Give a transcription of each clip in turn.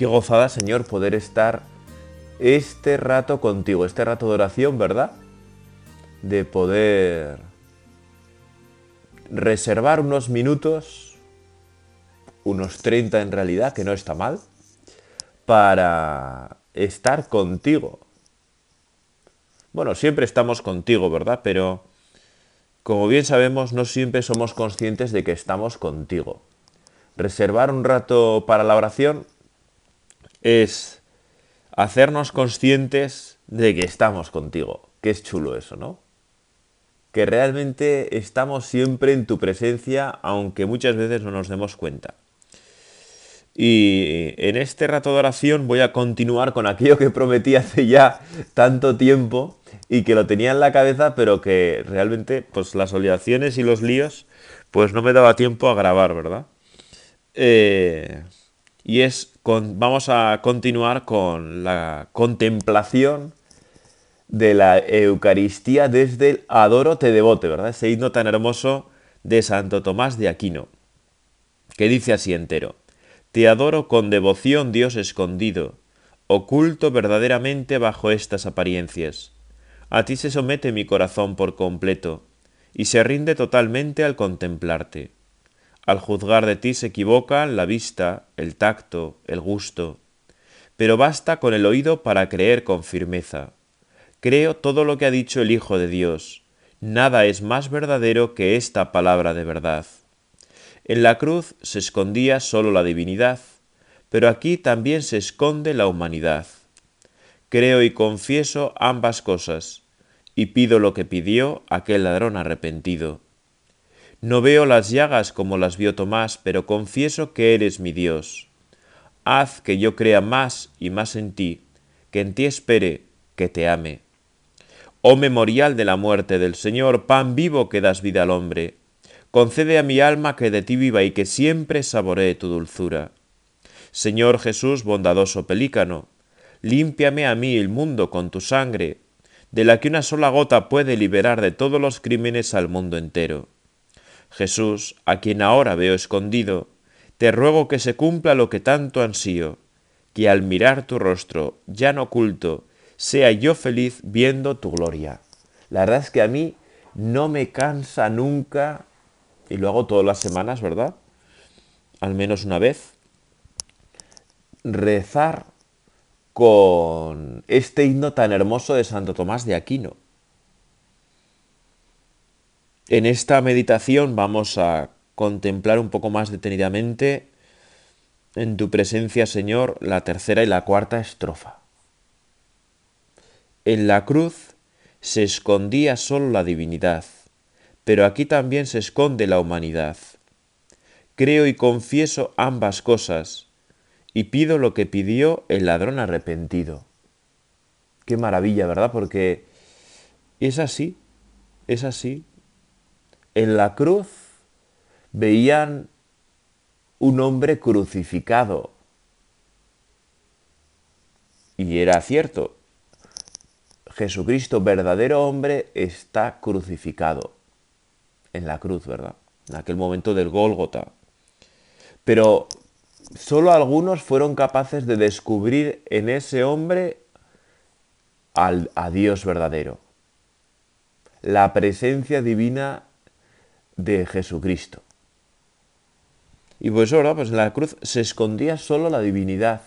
Qué gozada, Señor, poder estar este rato contigo, este rato de oración, ¿verdad? De poder reservar unos minutos, unos 30 en realidad, que no está mal, para estar contigo. Bueno, siempre estamos contigo, ¿verdad? Pero, como bien sabemos, no siempre somos conscientes de que estamos contigo. Reservar un rato para la oración es hacernos conscientes de que estamos contigo. Qué es chulo eso, ¿no? Que realmente estamos siempre en tu presencia, aunque muchas veces no nos demos cuenta. Y en este rato de oración voy a continuar con aquello que prometí hace ya tanto tiempo y que lo tenía en la cabeza, pero que realmente, pues las obligaciones y los líos, pues no me daba tiempo a grabar, ¿verdad? Eh, y es vamos a continuar con la contemplación de la Eucaristía desde el Adoro te devote, ¿verdad? Ese himno tan hermoso de Santo Tomás de Aquino, que dice así entero, Te adoro con devoción, Dios escondido, oculto verdaderamente bajo estas apariencias. A ti se somete mi corazón por completo, y se rinde totalmente al contemplarte. Al juzgar de ti se equivocan la vista, el tacto, el gusto. Pero basta con el oído para creer con firmeza. Creo todo lo que ha dicho el Hijo de Dios. Nada es más verdadero que esta palabra de verdad. En la cruz se escondía sólo la divinidad, pero aquí también se esconde la humanidad. Creo y confieso ambas cosas, y pido lo que pidió aquel ladrón arrepentido no veo las llagas como las vio Tomás, pero confieso que eres mi Dios. Haz que yo crea más y más en ti, que en ti espere, que te ame. Oh memorial de la muerte del Señor, pan vivo que das vida al hombre, concede a mi alma que de ti viva y que siempre saboree tu dulzura. Señor Jesús, bondadoso pelícano, límpiame a mí el mundo con tu sangre, de la que una sola gota puede liberar de todos los crímenes al mundo entero. Jesús, a quien ahora veo escondido, te ruego que se cumpla lo que tanto ansío, que al mirar tu rostro, ya no oculto, sea yo feliz viendo tu gloria. La verdad es que a mí no me cansa nunca, y lo hago todas las semanas, ¿verdad? Al menos una vez, rezar con este himno tan hermoso de Santo Tomás de Aquino. En esta meditación vamos a contemplar un poco más detenidamente en tu presencia, Señor, la tercera y la cuarta estrofa. En la cruz se escondía solo la divinidad, pero aquí también se esconde la humanidad. Creo y confieso ambas cosas, y pido lo que pidió el ladrón arrepentido. Qué maravilla, ¿verdad? Porque es así, es así en la cruz veían un hombre crucificado. Y era cierto, Jesucristo, verdadero hombre, está crucificado en la cruz, ¿verdad? En aquel momento del Gólgota. Pero solo algunos fueron capaces de descubrir en ese hombre al, a Dios verdadero. La presencia divina de Jesucristo. Y pues ahora, pues en la cruz se escondía solo la divinidad.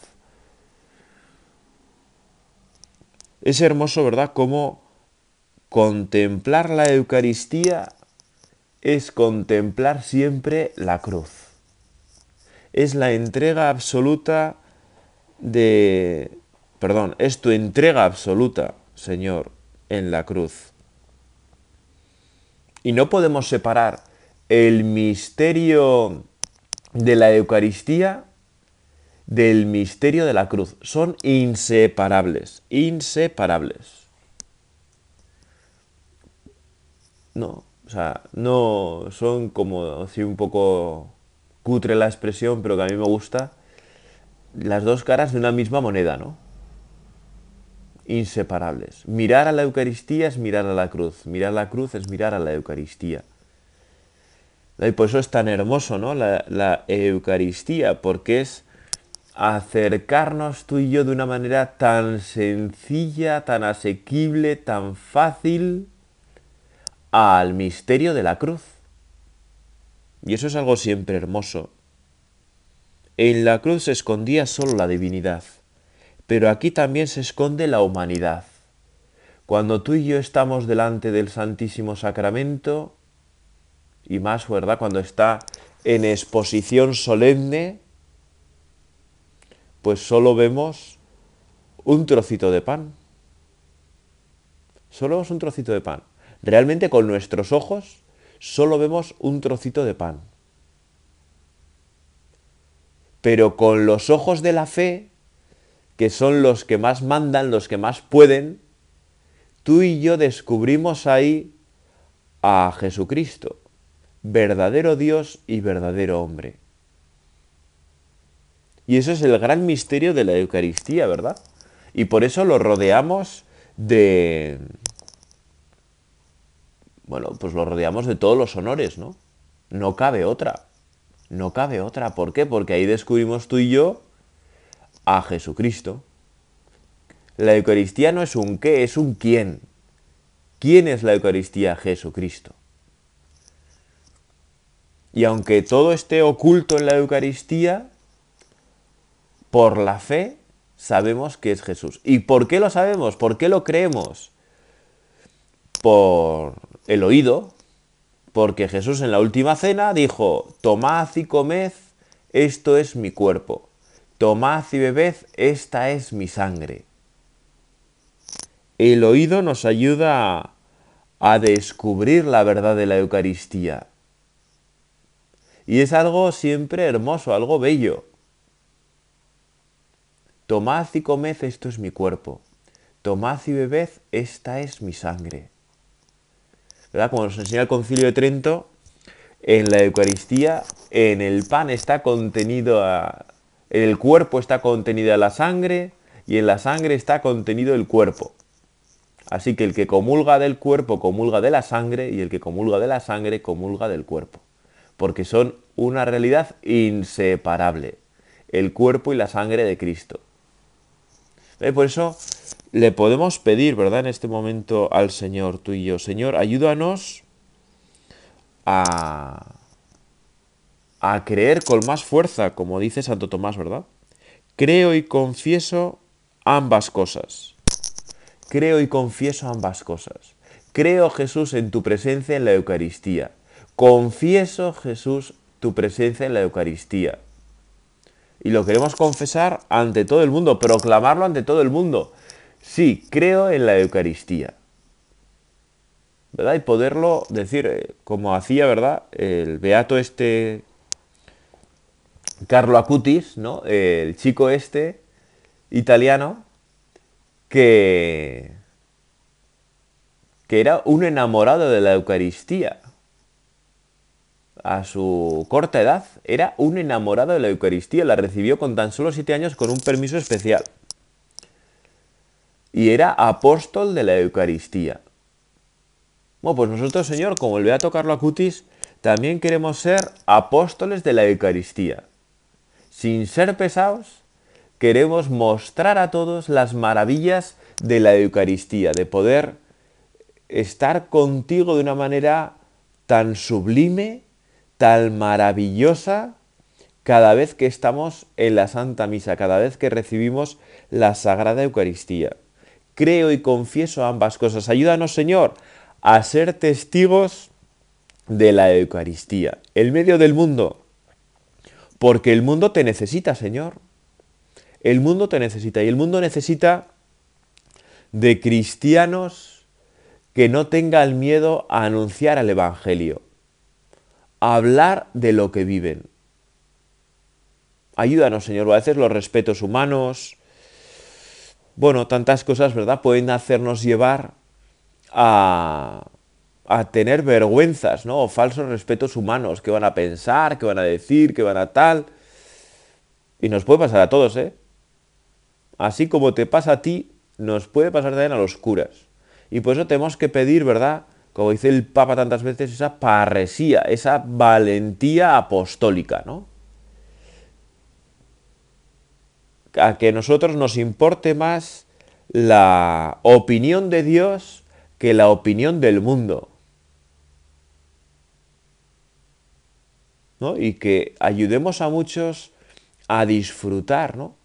Es hermoso, ¿verdad?, cómo contemplar la Eucaristía es contemplar siempre la cruz. Es la entrega absoluta de... Perdón, es tu entrega absoluta, Señor, en la cruz. Y no podemos separar el misterio de la Eucaristía del misterio de la cruz. Son inseparables, inseparables. No, o sea, no son como, así un poco cutre la expresión, pero que a mí me gusta, las dos caras de una misma moneda, ¿no? Inseparables. Mirar a la Eucaristía es mirar a la cruz, mirar la cruz es mirar a la Eucaristía. Y por eso es tan hermoso, ¿no? La, la Eucaristía, porque es acercarnos tú y yo de una manera tan sencilla, tan asequible, tan fácil al misterio de la cruz. Y eso es algo siempre hermoso. En la cruz se escondía solo la divinidad, pero aquí también se esconde la humanidad. Cuando tú y yo estamos delante del Santísimo Sacramento, y más, ¿verdad? Cuando está en exposición solemne, pues solo vemos un trocito de pan. Solo vemos un trocito de pan. Realmente con nuestros ojos solo vemos un trocito de pan. Pero con los ojos de la fe, que son los que más mandan, los que más pueden, tú y yo descubrimos ahí a Jesucristo, verdadero Dios y verdadero hombre. Y eso es el gran misterio de la Eucaristía, ¿verdad? Y por eso lo rodeamos de... Bueno, pues lo rodeamos de todos los honores, ¿no? No cabe otra. No cabe otra. ¿Por qué? Porque ahí descubrimos tú y yo a Jesucristo. La Eucaristía no es un qué, es un quién. ¿Quién es la Eucaristía? Jesucristo. Y aunque todo esté oculto en la Eucaristía, por la fe sabemos que es Jesús. ¿Y por qué lo sabemos? ¿Por qué lo creemos? Por el oído, porque Jesús en la última cena dijo, tomad y comed, esto es mi cuerpo, tomad y bebed, esta es mi sangre. El oído nos ayuda a descubrir la verdad de la Eucaristía. Y es algo siempre hermoso, algo bello. Tomad y comed, esto es mi cuerpo. Tomad y bebed, esta es mi sangre. Como nos enseña el Concilio de Trento, en la Eucaristía, en el pan está contenido, en el cuerpo está contenida la sangre y en la sangre está contenido el cuerpo. Así que el que comulga del cuerpo comulga de la sangre y el que comulga de la sangre comulga del cuerpo. Porque son una realidad inseparable, el cuerpo y la sangre de Cristo. Eh, por eso le podemos pedir, ¿verdad? En este momento al Señor, tú y yo, Señor, ayúdanos a, a creer con más fuerza, como dice Santo Tomás, ¿verdad? Creo y confieso ambas cosas. Creo y confieso ambas cosas. Creo, Jesús, en tu presencia en la Eucaristía. Confieso, Jesús, tu presencia en la Eucaristía y lo queremos confesar ante todo el mundo, proclamarlo ante todo el mundo. Sí, creo en la Eucaristía. ¿Verdad? Y poderlo decir, eh, como hacía, ¿verdad? El beato este Carlo Acutis, ¿no? El chico este italiano que que era un enamorado de la Eucaristía a su corta edad, era un enamorado de la Eucaristía. La recibió con tan solo siete años con un permiso especial. Y era apóstol de la Eucaristía. Bueno, pues nosotros, Señor, como el Beato Carlo Acutis, también queremos ser apóstoles de la Eucaristía. Sin ser pesados, queremos mostrar a todos las maravillas de la Eucaristía, de poder estar contigo de una manera tan sublime tan maravillosa cada vez que estamos en la Santa Misa, cada vez que recibimos la Sagrada Eucaristía. Creo y confieso ambas cosas. Ayúdanos, Señor, a ser testigos de la Eucaristía, el medio del mundo, porque el mundo te necesita, Señor. El mundo te necesita y el mundo necesita de cristianos que no tengan miedo a anunciar el Evangelio hablar de lo que viven. Ayúdanos, Señor. A veces los respetos humanos, bueno, tantas cosas, ¿verdad? Pueden hacernos llevar a, a tener vergüenzas, ¿no? O falsos respetos humanos, que van a pensar, que van a decir, que van a tal. Y nos puede pasar a todos, ¿eh? Así como te pasa a ti, nos puede pasar también a los curas. Y por eso tenemos que pedir, ¿verdad? Como dice el Papa tantas veces, esa parresía, esa valentía apostólica, ¿no? A que nosotros nos importe más la opinión de Dios que la opinión del mundo. Y que ayudemos a muchos a disfrutar, ¿no?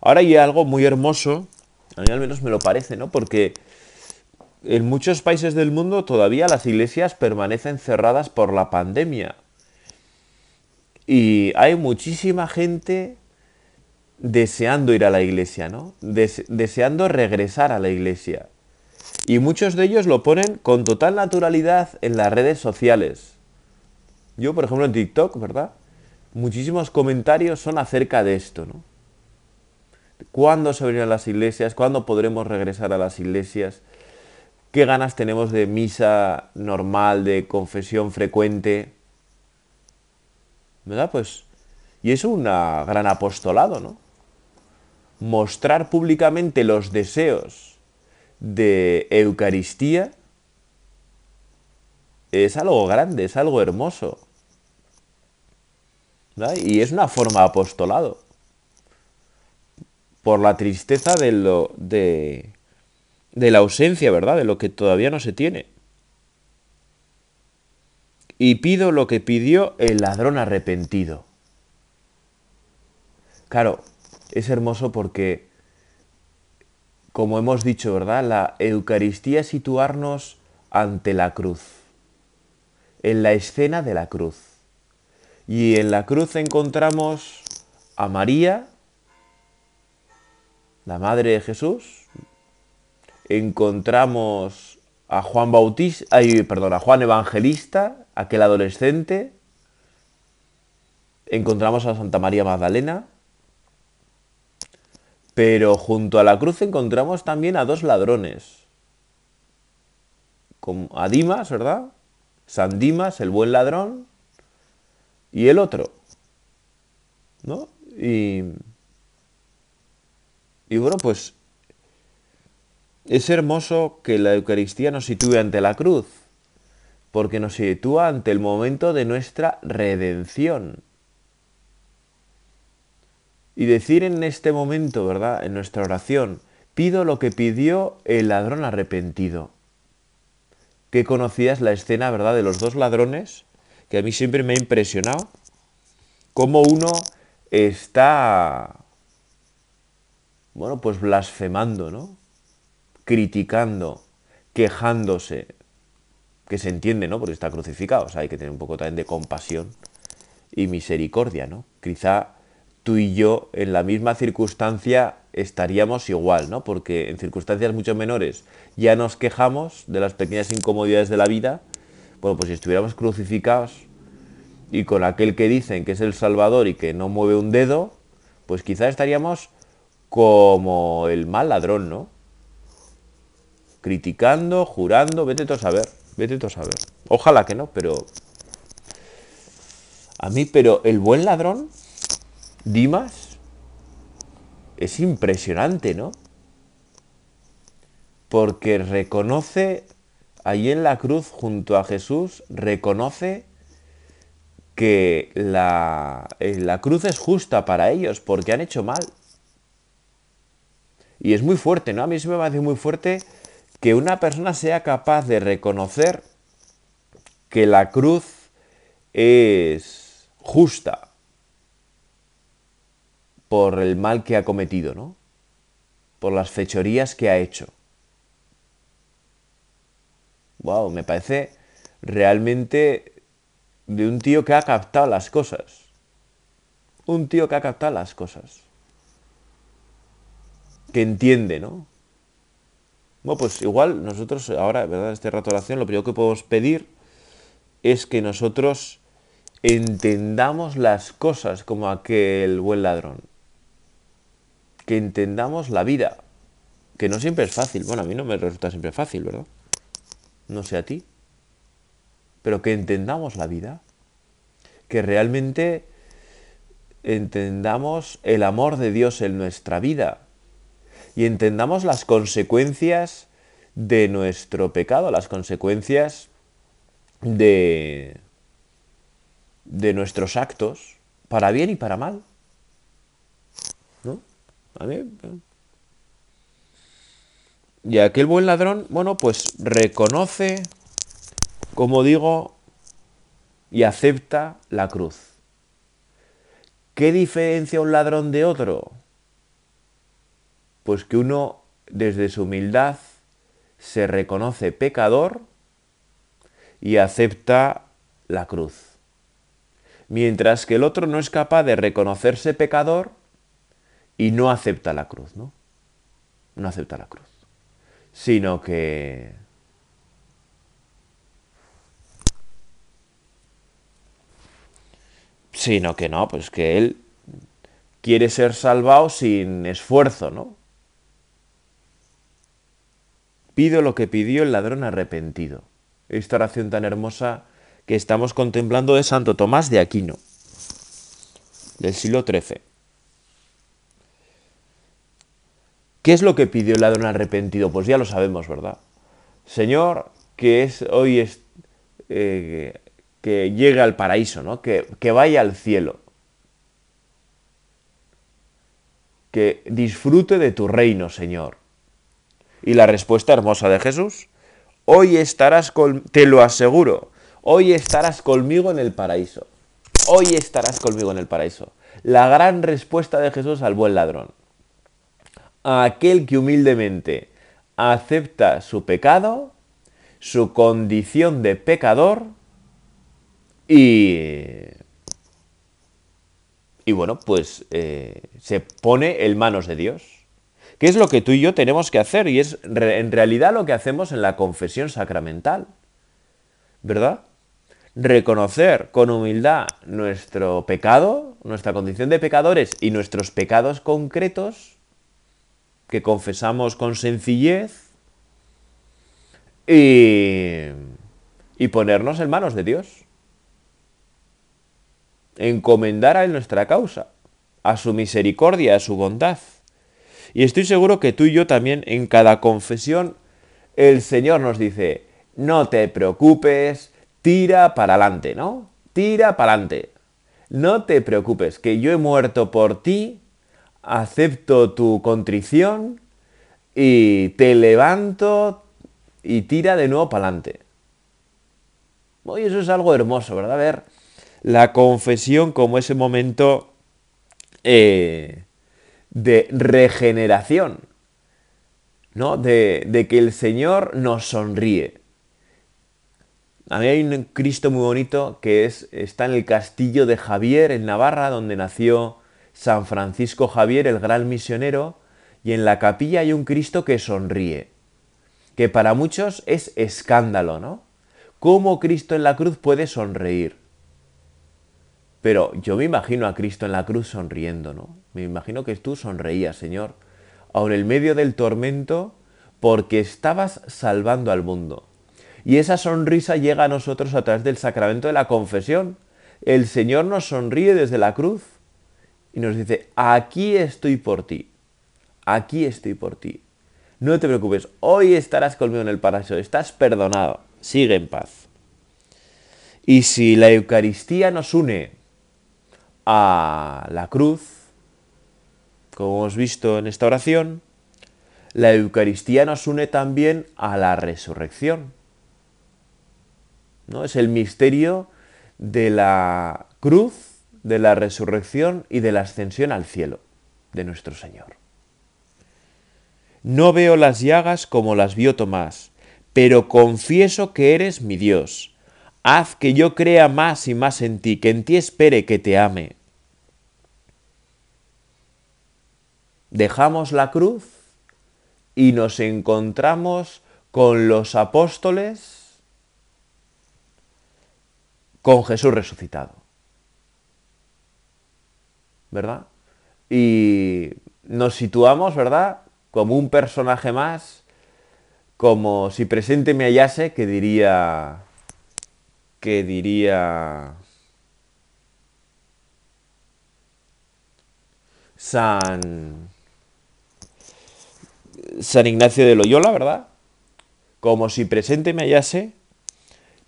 Ahora hay algo muy hermoso, a mí al menos me lo parece, ¿no? Porque en muchos países del mundo todavía las iglesias permanecen cerradas por la pandemia. Y hay muchísima gente deseando ir a la iglesia, ¿no? deseando regresar a la iglesia. Y muchos de ellos lo ponen con total naturalidad en las redes sociales. Yo, por ejemplo, en TikTok, ¿verdad? Muchísimos comentarios son acerca de esto, ¿no? ¿Cuándo se abrirán las iglesias? ¿Cuándo podremos regresar a las iglesias? ¿Qué ganas tenemos de misa normal, de confesión frecuente? ¿Verdad? Pues, y es un gran apostolado, ¿no? Mostrar públicamente los deseos de Eucaristía es algo grande, es algo hermoso. Y es una forma de apostolado. Por la tristeza de, lo, de, de la ausencia, ¿verdad? De lo que todavía no se tiene. Y pido lo que pidió el ladrón arrepentido. Claro, es hermoso porque, como hemos dicho, ¿verdad? La Eucaristía es situarnos ante la cruz, en la escena de la cruz. Y en la cruz encontramos a María, la madre de Jesús, encontramos a Juan Bautista, ay, perdón, a Juan Evangelista, aquel adolescente, encontramos a Santa María Magdalena, pero junto a la cruz encontramos también a dos ladrones, a Dimas, ¿verdad? San Dimas, el buen ladrón, y el otro. ¿No? Y, y bueno, pues es hermoso que la Eucaristía nos sitúe ante la cruz, porque nos sitúa ante el momento de nuestra redención. Y decir en este momento, ¿verdad? En nuestra oración, pido lo que pidió el ladrón arrepentido. Que conocías la escena, ¿verdad? De los dos ladrones que a mí siempre me ha impresionado cómo uno está, bueno, pues blasfemando, ¿no? Criticando, quejándose, que se entiende, ¿no? Porque está crucificado, o sea, hay que tener un poco también de compasión y misericordia, ¿no? Quizá tú y yo en la misma circunstancia estaríamos igual, ¿no? Porque en circunstancias mucho menores ya nos quejamos de las pequeñas incomodidades de la vida bueno, pues si estuviéramos crucificados y con aquel que dicen que es el Salvador y que no mueve un dedo, pues quizás estaríamos como el mal ladrón, ¿no? Criticando, jurando, vete tú a saber, vete tú a saber. Ojalá que no, pero... A mí, pero el buen ladrón, Dimas, es impresionante, ¿no? Porque reconoce allí en la cruz junto a Jesús reconoce que la, eh, la, cruz es justa para ellos porque han hecho mal. Y es muy fuerte, ¿no? A mí se me parece muy fuerte que una persona sea capaz de reconocer que la cruz es justa por el mal que ha cometido, ¿no? Por las fechorías que ha hecho wow, me parece realmente de un tío que ha captado las cosas. Un tío que ha captado las cosas. Que entiende, ¿no? Bueno, pues igual nosotros ahora, ¿verdad? Este rato de oración, lo primero que podemos pedir es que nosotros entendamos las cosas como aquel buen ladrón. Que entendamos la vida. Que no siempre es fácil. Bueno, a mí no me resulta siempre fácil, ¿verdad? No sé a ti. Pero que entendamos la vida. Que realmente entendamos el amor de Dios en nuestra vida. Y entendamos las consecuencias de nuestro pecado, las consecuencias de, de nuestros actos, para bien y para mal. ¿No? A y aquel buen ladrón, bueno, pues reconoce, como digo, y acepta la cruz. ¿Qué diferencia un ladrón de otro? Pues que uno, desde su humildad, se reconoce pecador y acepta la cruz. Mientras que el otro no es capaz de reconocerse pecador y no acepta la cruz, ¿no? No acepta la cruz. Sino que sino que no, pues que él quiere ser salvado sin esfuerzo, ¿no? Pido lo que pidió el ladrón arrepentido. Esta oración tan hermosa que estamos contemplando de Santo Tomás de Aquino, del siglo XIII. ¿Qué es lo que pidió el ladrón arrepentido? Pues ya lo sabemos, ¿verdad? Señor, que es hoy es, eh, que llegue al paraíso, ¿no? Que, que vaya al cielo. Que disfrute de tu reino, Señor. Y la respuesta hermosa de Jesús, hoy estarás te lo aseguro, hoy estarás conmigo en el paraíso. Hoy estarás conmigo en el paraíso. La gran respuesta de Jesús al buen ladrón. A aquel que humildemente acepta su pecado, su condición de pecador y, y bueno, pues eh, se pone en manos de Dios. ¿Qué es lo que tú y yo tenemos que hacer? Y es en realidad lo que hacemos en la confesión sacramental. ¿Verdad? Reconocer con humildad nuestro pecado, nuestra condición de pecadores y nuestros pecados concretos, que confesamos con sencillez, y, y ponernos en manos de Dios. Encomendar a Él nuestra causa, a su misericordia, a su bondad. Y estoy seguro que tú y yo también en cada confesión el Señor nos dice, no te preocupes, tira para adelante, ¿no? Tira para adelante. No te preocupes, que yo he muerto por ti, acepto tu contrición y te levanto y tira de nuevo para adelante. Oye, eso es algo hermoso, ¿verdad? A ver, la confesión como ese momento eh, de regeneración, ¿no? De, de, que el Señor nos sonríe. A mí hay un Cristo muy bonito que es, está en el castillo de Javier, en Navarra, donde nació San Francisco Javier, el gran misionero, y en la capilla hay un Cristo que sonríe, que para muchos es escándalo, ¿no? ¿Cómo Cristo en la cruz puede sonreír? Pero yo me imagino a Cristo en la cruz sonriendo, ¿no? Me imagino que tú sonreías, Señor, aun en medio del tormento, porque estabas salvando al mundo. Y esa sonrisa llega a nosotros a través del sacramento de la confesión. El Señor nos sonríe desde la cruz y nos dice, aquí estoy por ti, aquí estoy por ti. No te preocupes, hoy estarás conmigo en el paraíso, estás perdonado, sigue en paz. Y si la Eucaristía nos une a la cruz, como hemos visto en esta oración, la Eucaristía nos une también a la resurrección. ¿no? Es el misterio de la cruz, de la resurrección y de la ascensión al cielo de nuestro Señor. No veo las llagas como las vio Tomás, pero confieso que eres mi Dios Haz que yo crea más y más en ti, que en ti espere, que te ame. Dejamos la cruz y nos encontramos con los apóstoles, con Jesús resucitado. ¿Verdad? Y nos situamos, ¿verdad? Como un personaje más, como si presente me hallase, que diría, que diría San, San Ignacio de Loyola, ¿verdad? Como si presente me hallase,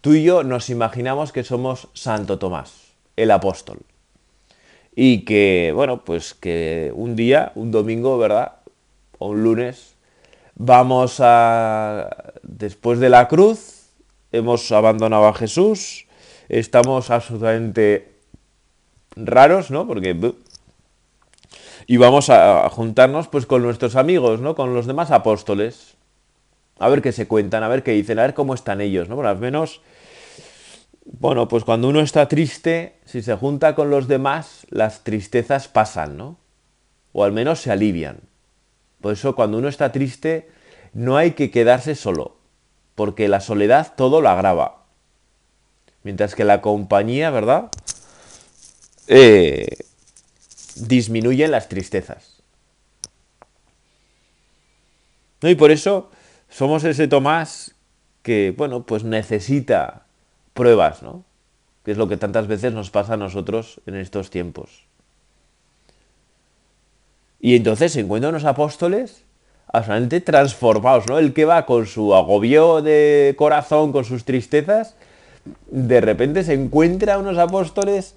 tú y yo nos imaginamos que somos Santo Tomás, el apóstol. Y que, bueno, pues que un día, un domingo, ¿verdad? O un lunes, vamos a, después de la cruz, hemos abandonado a Jesús, estamos absolutamente raros, ¿no? Porque y vamos a, juntarnos pues con nuestros amigos, ¿no? Con los demás apóstoles. A ver qué se cuentan, a ver qué dicen, a ver cómo están ellos, ¿no? Por al menos, bueno, pues cuando uno está triste, si se junta con los demás, las tristezas pasan, ¿no? O al menos se alivian. Por eso cuando uno está triste, no hay que quedarse solo, porque la soledad todo lo agrava. Mientras que la compañía, ¿verdad? Eh, disminuyen las tristezas. ¿No? Y por eso somos ese Tomás que, bueno, pues necesita pruebas, ¿no? Que es lo que tantas veces nos pasa a nosotros en estos tiempos. Y entonces se encuentran unos apóstoles absolutamente transformados, ¿no? El que va con su agobio de corazón, con sus tristezas, de repente se encuentra unos apóstoles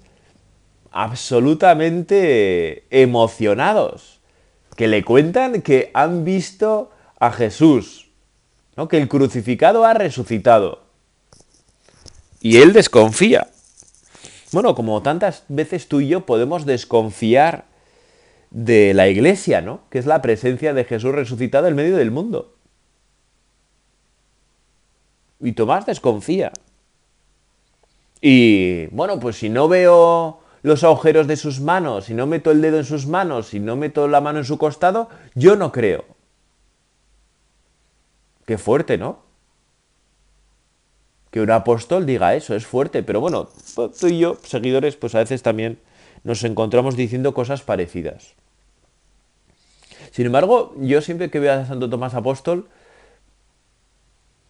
absolutamente emocionados, que le cuentan que han visto a Jesús, ¿no? que el crucificado ha resucitado. Y él desconfía. Bueno, como tantas veces tú y yo podemos desconfiar de la iglesia, ¿no? Que es la presencia de Jesús resucitado en medio del mundo. Y Tomás desconfía. Y bueno, pues si no veo los agujeros de sus manos, si no meto el dedo en sus manos, si no meto la mano en su costado, yo no creo. Qué fuerte, ¿no? Que un apóstol diga eso, es fuerte, pero bueno, tú y yo, seguidores, pues a veces también nos encontramos diciendo cosas parecidas. Sin embargo, yo siempre que veo a Santo Tomás Apóstol,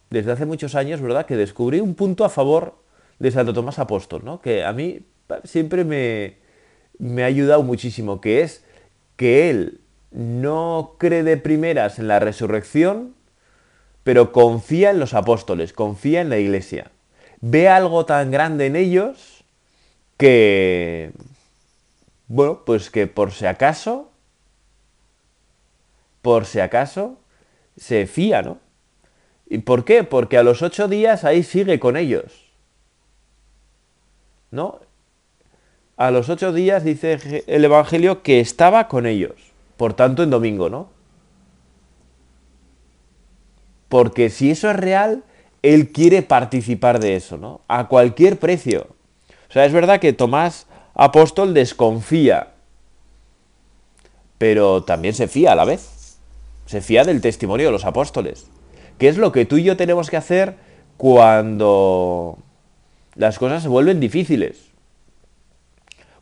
desde hace muchos años, ¿verdad?, que descubrí un punto a favor de Santo Tomás Apóstol, ¿no? Que a mí siempre me, me ha ayudado muchísimo, que es que él no cree de primeras en la resurrección, pero confía en los apóstoles, confía en la iglesia. Ve algo tan grande en ellos que, bueno, pues que por si acaso, por si acaso, se fía, ¿no? ¿Y por qué? Porque a los ocho días ahí sigue con ellos. ¿No? a los ocho días dice el Evangelio que estaba con ellos. Por tanto, en domingo, ¿no? Porque si eso es real, él quiere participar de eso, ¿no? A cualquier precio. O sea, es verdad que Tomás apóstol desconfía, pero también se fía a la vez. Se fía del testimonio de los apóstoles. ¿Qué es lo que tú y yo tenemos que hacer cuando las cosas se vuelven difíciles?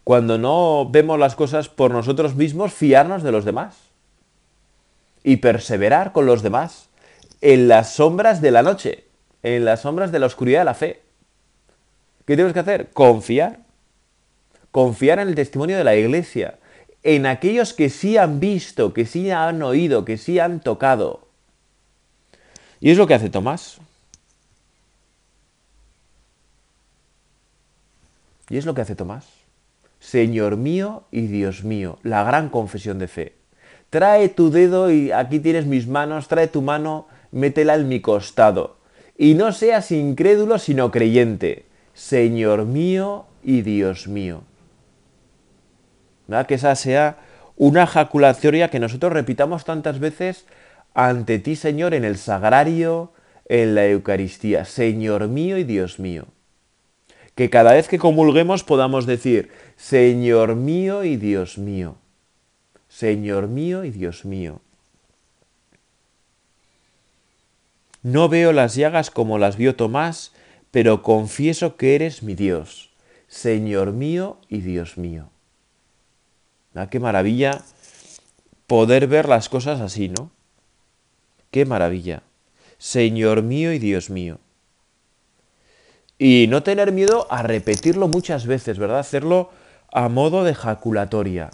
cuando no vemos las cosas por nosotros mismos, fiarnos de los demás. Y perseverar con los demás en las sombras de la noche, en las sombras de la oscuridad de la fe. ¿Qué tenemos que hacer? Confiar. Confiar en el testimonio de la iglesia, en aquellos que sí han visto, que sí han oído, que sí han tocado. Y es lo que hace Tomás. Y es lo que hace Tomás. Señor mío y Dios mío, la gran confesión de fe. Trae tu dedo y aquí tienes mis manos, trae tu mano, métela en mi costado. Y no seas incrédulo sino creyente. Señor mío y Dios mío. Que esa sea una jaculatoria que nosotros repitamos tantas veces ante ti, Señor, en el sagrario, en la Eucaristía. Señor mío y Dios mío que cada vez que comulguemos podamos decir, Señor mío y Dios mío, Señor mío y Dios mío. No veo las llagas como las vio Tomás, pero confieso que eres mi Dios, Señor mío y Dios mío. Ah, qué maravilla poder ver las cosas así, ¿no? Qué maravilla. Señor mío y Dios mío. Y no tener miedo a repetirlo muchas veces, ¿verdad? Hacerlo a modo de jaculatoria.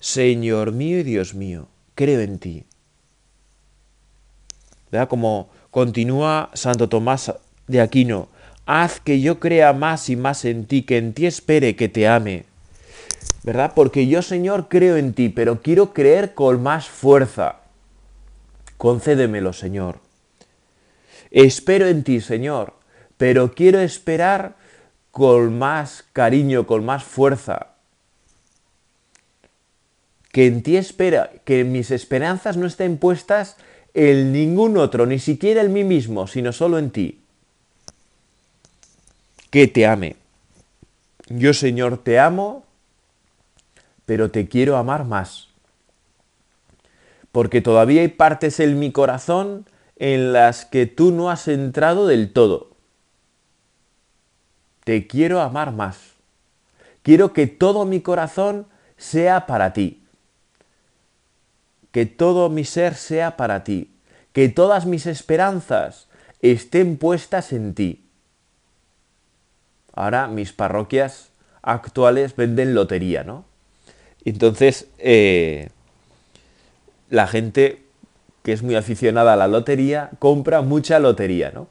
Señor mío y Dios mío, creo en ti. ¿Verdad? Como continúa Santo Tomás de Aquino, haz que yo crea más y más en ti, que en ti espere, que te ame. ¿Verdad? Porque yo, Señor, creo en ti, pero quiero creer con más fuerza. Concédemelo, Señor. Espero en ti, Señor, pero quiero esperar con más cariño, con más fuerza. Que en ti espera, que mis esperanzas no estén puestas en ningún otro, ni siquiera en mí mismo, sino solo en ti. Que te ame. Yo, Señor, te amo, pero te quiero amar más. Porque todavía hay partes en mi corazón en las que tú no has entrado del todo. Te quiero amar más. Quiero que todo mi corazón sea para ti. Que todo mi ser sea para ti. Que todas mis esperanzas estén puestas en ti. Ahora mis parroquias actuales venden lotería, ¿no? Entonces, eh, la gente que es muy aficionada a la lotería, compra mucha lotería, ¿no?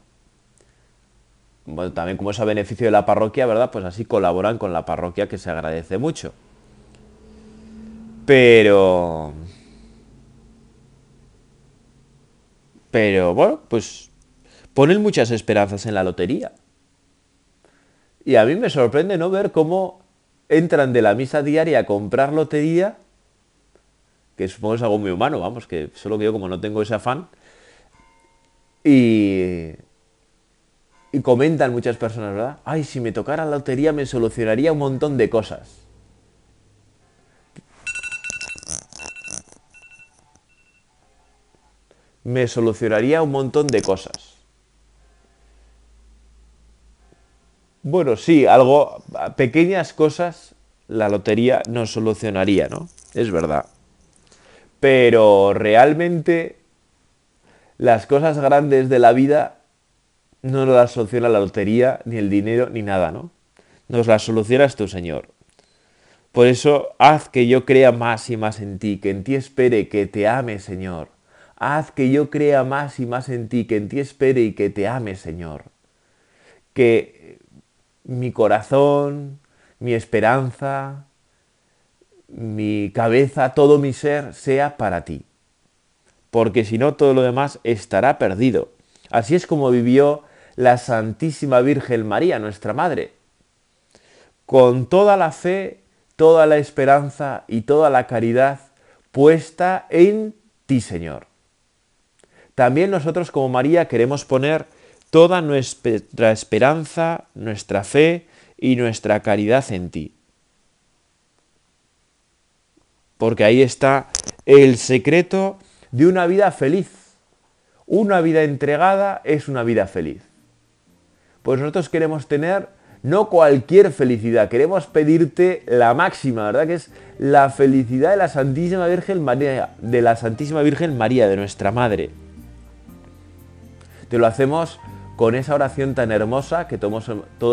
Bueno, también como es a beneficio de la parroquia, ¿verdad? Pues así colaboran con la parroquia, que se agradece mucho. Pero... Pero bueno, pues ponen muchas esperanzas en la lotería. Y a mí me sorprende no ver cómo entran de la misa diaria a comprar lotería que supongo es algo muy humano, vamos, que solo que yo como no tengo ese afán. Y, y comentan muchas personas, ¿verdad? Ay, si me tocara la lotería me solucionaría un montón de cosas. Me solucionaría un montón de cosas. Bueno, sí, algo, pequeñas cosas la lotería nos solucionaría, ¿no? Es verdad. Pero realmente las cosas grandes de la vida no nos las soluciona la lotería, ni el dinero, ni nada, ¿no? Nos las solucionas tu Señor. Por eso, haz que yo crea más y más en ti, que en ti espere, que te ame, Señor. Haz que yo crea más y más en ti, que en ti espere y que te ame, Señor. Que mi corazón, mi esperanza, mi cabeza, todo mi ser sea para ti. Porque si no, todo lo demás estará perdido. Así es como vivió la Santísima Virgen María, nuestra Madre. Con toda la fe, toda la esperanza y toda la caridad puesta en ti, Señor. También nosotros como María queremos poner toda nuestra esperanza, nuestra fe y nuestra caridad en ti porque ahí está el secreto de una vida feliz. Una vida entregada es una vida feliz. Pues nosotros queremos tener no cualquier felicidad, queremos pedirte la máxima, ¿verdad? Que es la felicidad de la Santísima Virgen María, de la Santísima Virgen María, de nuestra Madre. Te lo hacemos con esa oración tan hermosa que todos,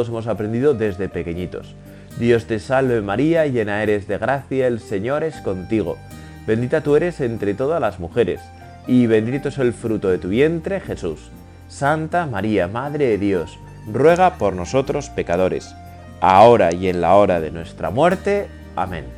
hemos aprendido desde pequeñitos. Dios te salve María, llena eres de gracia, el Señor es contigo. Bendita tú eres entre todas las mujeres, y bendito es el fruto de tu vientre, Jesús. Santa María, Madre de Dios, ruega por nosotros pecadores, ahora y en la hora de nuestra muerte. Amén.